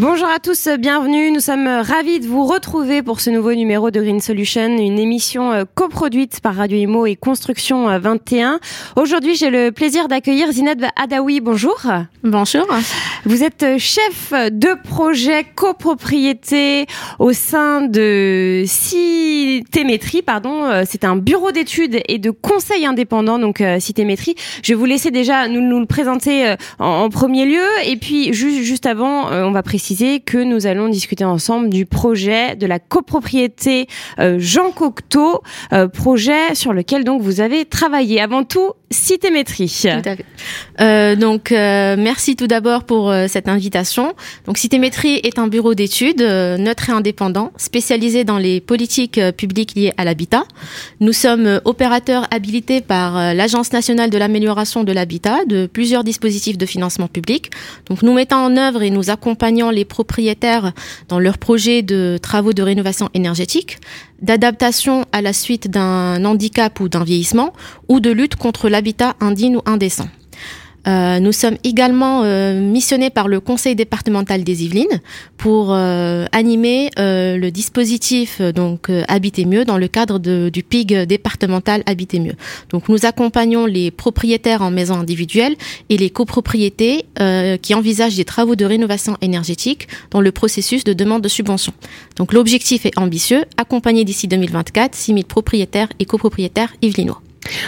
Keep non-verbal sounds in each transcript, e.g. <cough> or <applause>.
Bonjour à tous, bienvenue. Nous sommes ravis de vous retrouver pour ce nouveau numéro de Green Solution, une émission euh, coproduite par Radio Imo et Construction 21. Euh, Aujourd'hui, j'ai le plaisir d'accueillir Zineb Adawi. Bonjour. Bonjour. Vous êtes euh, chef de projet copropriété au sein de Citémétrie, pardon. C'est un bureau d'études et de conseil indépendant, donc Citémétrie. Je vais vous laisser déjà nous, nous le présenter en, premier lieu. Et puis, juste, juste avant, on va préciser que nous allons discuter ensemble du projet de la copropriété euh, Jean Cocteau, euh, projet sur lequel donc vous avez travaillé. Avant tout, Citémétrie. Tout. Euh, donc, merci tout d'abord pour cette invitation. Donc, Citémétrie est un bureau d'études neutre et indépendant, spécialisé dans les politiques publiques liées à l'habitat. Nous sommes opérateurs habilités par l'Agence nationale de l'amélioration de l'habitat de plusieurs dispositifs de financement public. Donc, nous mettons en œuvre et nous accompagnons les propriétaires dans leurs projets de travaux de rénovation énergétique, d'adaptation à la suite d'un handicap ou d'un vieillissement, ou de lutte contre l'habitat indigne ou indécent. Euh, nous sommes également euh, missionnés par le Conseil départemental des Yvelines pour euh, animer le dispositif donc Habiter mieux dans le cadre du PIG départemental Habiter mieux. Donc nous accompagnons les propriétaires en maison individuelle et les copropriétés qui envisagent des travaux de rénovation énergétique dans le processus de demande de subvention. Donc l'objectif est ambitieux, accompagner d'ici 2024 6 000 propriétaires et copropriétaires yvelinois.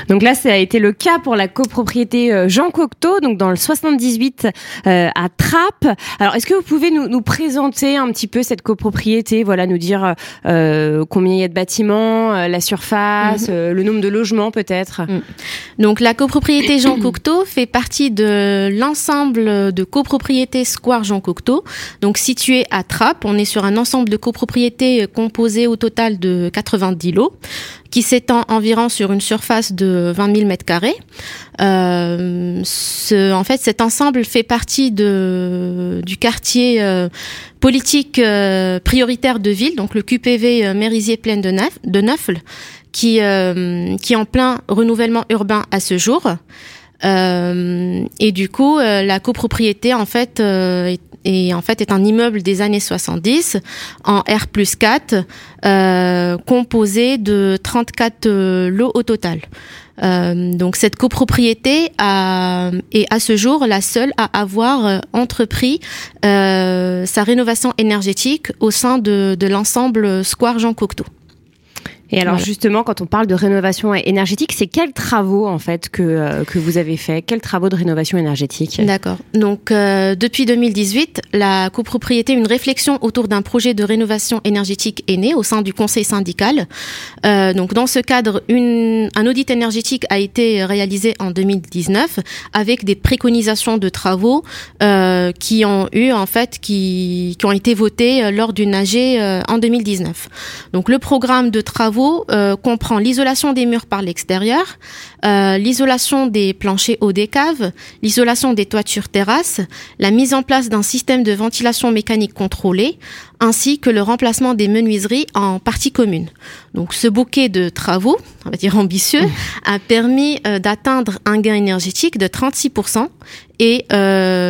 Donc là, ça a été le cas pour la copropriété euh, Jean Cocteau, donc dans le 78 euh, à Trappes. Alors, est-ce que vous pouvez nous, nous, présenter un petit peu cette copropriété? Voilà, nous dire euh, combien il y a de bâtiments, euh, la surface, mhm. le nombre de logements peut-être? Mm. Donc la copropriété Jean Cocteau fait partie de l'ensemble de copropriétés Square Jean Cocteau, donc situé à Trappes. On est sur un ensemble de copropriétés composé au total de 90 lots qui s'étend environ sur une surface de 20 000 mètres carrés. Euh, ce, en fait, cet ensemble fait partie de, du quartier euh, politique euh, prioritaire de ville, donc le QPV euh, Mérisier Plaine de, Neuf, de Neufle, qui, qui est en plein renouvellement urbain à ce jour. Et du coup, la copropriété en fait est et en fait est un immeuble des années 70 en R plus 4 euh, composé de 34 euh, lots au total. Euh, donc cette copropriété a, est à ce jour la seule à avoir euh, entrepris euh, sa rénovation énergétique au sein de l'ensemble Square Jean Cocteau. Et alors justement, quand on parle de rénovation énergétique, c'est quels travaux en fait que, euh, que vous avez fait? Quels travaux de rénovation énergétique? D'accord. Donc euh, depuis 2018, la copropriété, une réflexion autour d'un projet de rénovation énergétique est née au sein du conseil syndical. Euh, donc dans ce cadre, une, un audit énergétique a été réalisé en 2019 avec des préconisations de travaux euh, qui ont eu en fait qui, qui ont été votés lors d'une AG en 2019. Donc le programme de travaux euh, comprend l'isolation des murs par l'extérieur, euh, l'isolation des planchers hauts des caves, l'isolation des toitures terrasses, la mise en place d'un système de ventilation mécanique contrôlé, ainsi que le remplacement des menuiseries en partie commune. Donc ce bouquet de travaux, on va dire ambitieux, a permis euh, d'atteindre un gain énergétique de 36% et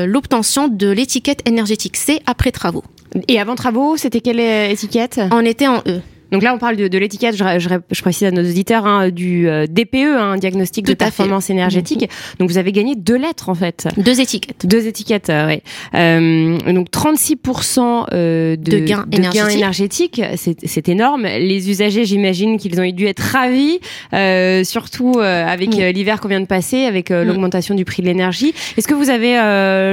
l'obtention de l'étiquette énergétique C après travaux. Et avant travaux, c'était quelle étiquette? On était en E. Donc là, on parle de, de l'étiquette, je, je, je, précise à nos auditeurs, hein, du euh, DPE, hein, diagnostic de performance énergétique. Mhm. Donc vous avez gagné deux lettres en fait. Deux étiquettes. Deux étiquettes, euh, oui. Euh, donc 36% euh, de, de, gains énergétiques, c'est énorme. Les usagers, j'imagine qu'ils ont dû être ravis, euh, surtout avec l'hiver qu'on vient de passer, avec l'augmentation du prix de l'énergie. Est-ce que vous avez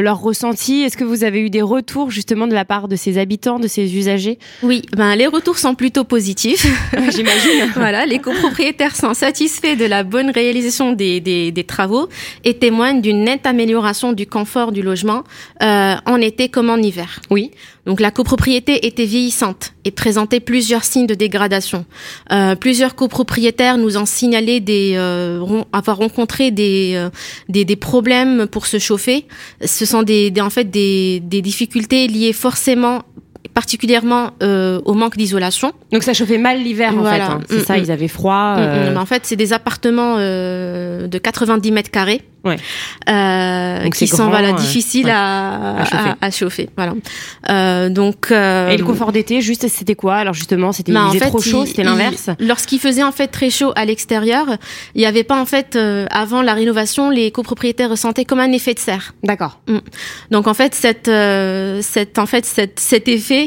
leur ressenti? Est-ce que vous avez eu des retours justement de la part de ces habitants, de ces usagers? Oui, ben les retours sont plutôt positifs <laughs> J'imagine. <laughs> voilà, les copropriétaires sont satisfaits de la bonne réalisation des, des, des travaux et témoignent d'une nette amélioration du confort du logement euh, en été comme en hiver. Oui. Donc la copropriété était vieillissante et présentait plusieurs signes de dégradation. Euh, plusieurs copropriétaires nous ont signalé des, euh, avoir rencontré des, euh, des, des problèmes pour se chauffer. Ce sont des, des en fait des, des difficultés liées forcément particulièrement au manque d'isolation. Donc ça chauffait mal l'hiver en fait. Hein. C'est mm, ça, ils avaient froid. en fait, c'est des appartements de 90 mètres carrés ouais. euh, qui sont voilà, euh, difficiles à, à, chauffer. Voilà. Euh, donc, euh, Et le confort d'été, juste, c'était quoi? Alors justement, c'était bah, trop chaud, c'était l'inverse? Lorsqu'il faisait en fait très chaud à l'extérieur, il n'y avait pas en fait, euh, avant la rénovation, les copropriétaires ressentaient comme un effet de serre. D'accord. Mm. Donc en fait, cette, cette, en fait cette, cet effet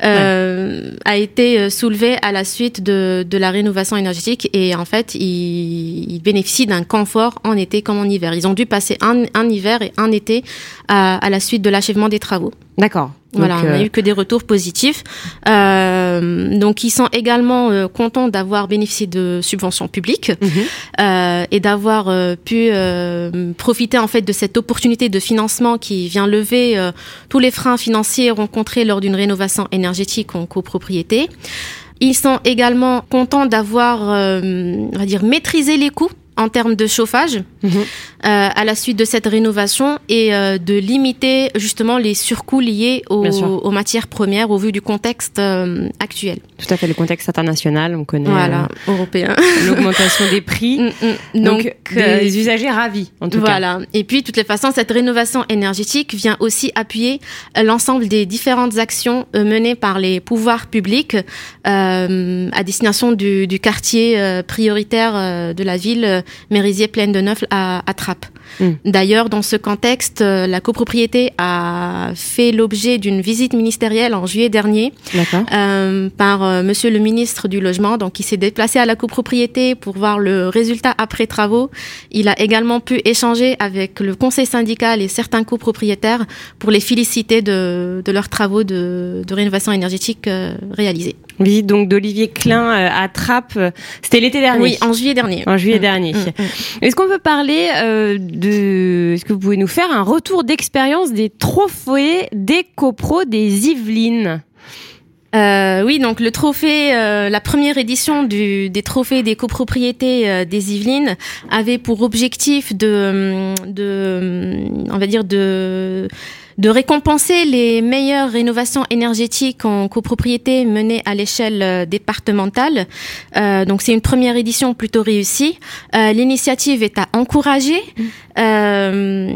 a été soulevé à la suite de, de la rénovation énergétique et en fait, il, il bénéficie d'un confort en été comme en hiver. Ils ont dû passer un, un hiver et un été à, à la suite de l'achèvement des travaux. D'accord. Voilà, on n'a euh, eu que des retours positifs. Euh, donc, ils sont également euh, contents d'avoir bénéficié de subventions publiques mhm. euh, et d'avoir euh, pu profiter en fait de cette opportunité de financement qui vient lever tous les freins financiers rencontrés lors d'une rénovation énergétique en copropriété. Ils sont également contents d'avoir, dire, maîtrisé les coûts en termes de chauffage mhm. euh, à la suite de cette rénovation et euh, de limiter justement les surcoûts liés aux, matières premières au vu du contexte euh, actuel. Tout à fait, le contexte international, on connaît. Voilà, européen. <laughs> L'augmentation des prix. Mm, mm. Donc, des usagers ravis, en tout cas. Voilà. Et puis, de toutes les façons, cette rénovation énergétique vient aussi appuyer l'ensemble des différentes actions menées par les pouvoirs publics à destination du, du quartier prioritaire de la ville Mérisier pleine de neuf à, à Trappes. Hmm. D'ailleurs, dans ce contexte, euh, la copropriété a fait l'objet d'une visite ministérielle en juillet dernier euh, par euh, Monsieur le ministre du Logement. Donc, il s'est déplacé à la copropriété pour voir le résultat après travaux. Il a également pu échanger avec le conseil syndical et certains copropriétaires pour les féliciter de, de leurs travaux de, de rénovation énergétique euh, réalisés. Visite donc d'Olivier Klein à Trappes. C'était l'été dernier. Oui, en juillet dernier. En juillet mm. dernier. Mm. Est-ce qu'on peut parler est-ce que vous pouvez nous faire un retour d'expérience des trophées des copros des Yvelines? Euh, oui, donc le trophée, euh, la première édition des trophées des copropriétés euh, des Yvelines avait pour objectif de, de, on va dire de de récompenser les meilleures rénovations énergétiques en copropriété menées à l'échelle euh, départementale. Euh, donc c'est une première édition plutôt réussie. Euh, L'initiative est à encourager. Mmh. Euh,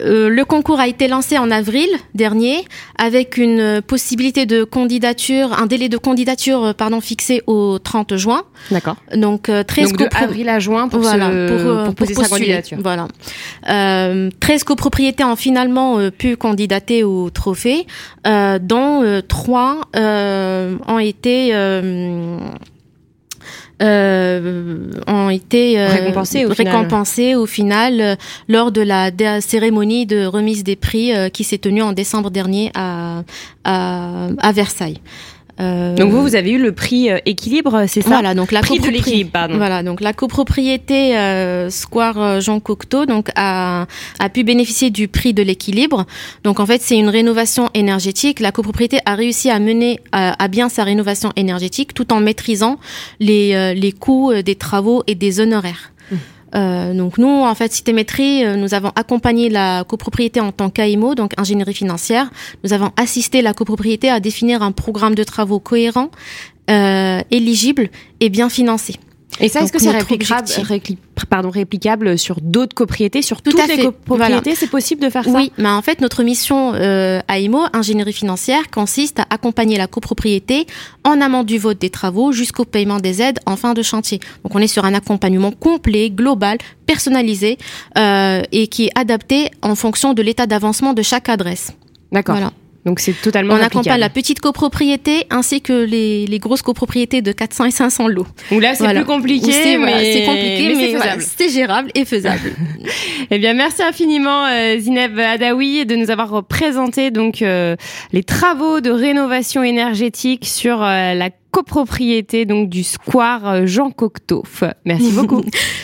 euh, le concours a été lancé en avril dernier avec une possibilité de candidature, un délai de candidature pardon fixé au 30 juin. D'accord. Donc 13 Donc de avril à juin pour, voilà, pour, pour, poser sa candidature. Voilà. 13 copropriétés ont finalement pu candidater au trophée, euh, dont euh, trois euh, ont été ont été récompensés, au, récompensés final. au final lors de la cérémonie de remise des prix qui s'est tenue en décembre dernier à, à, à Versailles. Euh, donc vous, vous avez eu le prix euh, équilibre, c'est ça? Voilà, donc la prix de l'équilibre, pardon. Voilà, donc la copropriété euh, Square euh, Jean Cocteau donc a, a pu bénéficier du prix de l'équilibre. Donc en fait, c'est une rénovation énergétique. La copropriété a réussi à mener à, bien sa rénovation énergétique tout en maîtrisant les, les coûts des travaux et des honoraires. Euh, donc nous, en fait, Citémétrie, euh, nous avons accompagné la copropriété en tant qu'AIMO, donc ingénierie financière. Nous avons assisté la copropriété à définir un programme de travaux cohérent, euh, éligible et bien financé. Et ça, est-ce que c'est réplicable, pardon, réplicable sur d'autres copropriétés, sur Tout toutes les copropriétés C'est possible de faire ça Oui, mais en fait, notre mission euh, à IMO, ingénierie financière, consiste à accompagner la copropriété en amont du vote des travaux jusqu'au paiement des aides en fin de chantier. Donc, on est sur un accompagnement complet, global, personnalisé euh, et qui est adapté en fonction de l'état d'avancement de chaque adresse. D'accord. Voilà. Donc c'est totalement. On accompagne la petite copropriété ainsi que les, les, grosses copropriétés de 400 et 500 lots. Où là c'est plus compliqué, c'est mais... compliqué, mais, c'est gérable et faisable. <laughs> eh bien merci infiniment euh, Zineb Adawi de nous avoir présenté donc euh, les travaux de rénovation énergétique sur euh, la copropriété donc du square Jean Cocteau. Merci <laughs> beaucoup.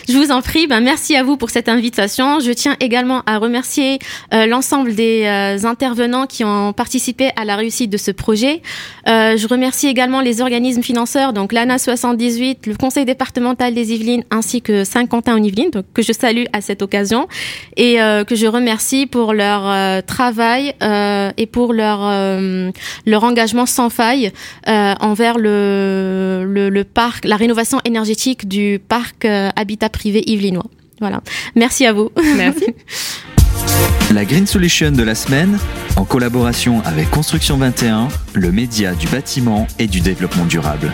Je vous en prie. Ben, merci à vous pour cette invitation. Je tiens également à remercier euh, l'ensemble des euh, intervenants qui ont participé à la réussite de ce projet. Euh, je remercie également les organismes financeurs, donc l'ANA 78, le Conseil départemental des Yvelines ainsi que Saint-Quentin en Yvelines, donc, que je salue à cette occasion et que je remercie pour leur travail et pour leur leur engagement sans faille envers le, le, le parc, la rénovation énergétique du parc habitat privé yvelinois. Voilà. Merci à vous. Merci. <laughs> La Green Solution de la semaine, en collaboration avec Construction 21, le média du bâtiment et du développement durable.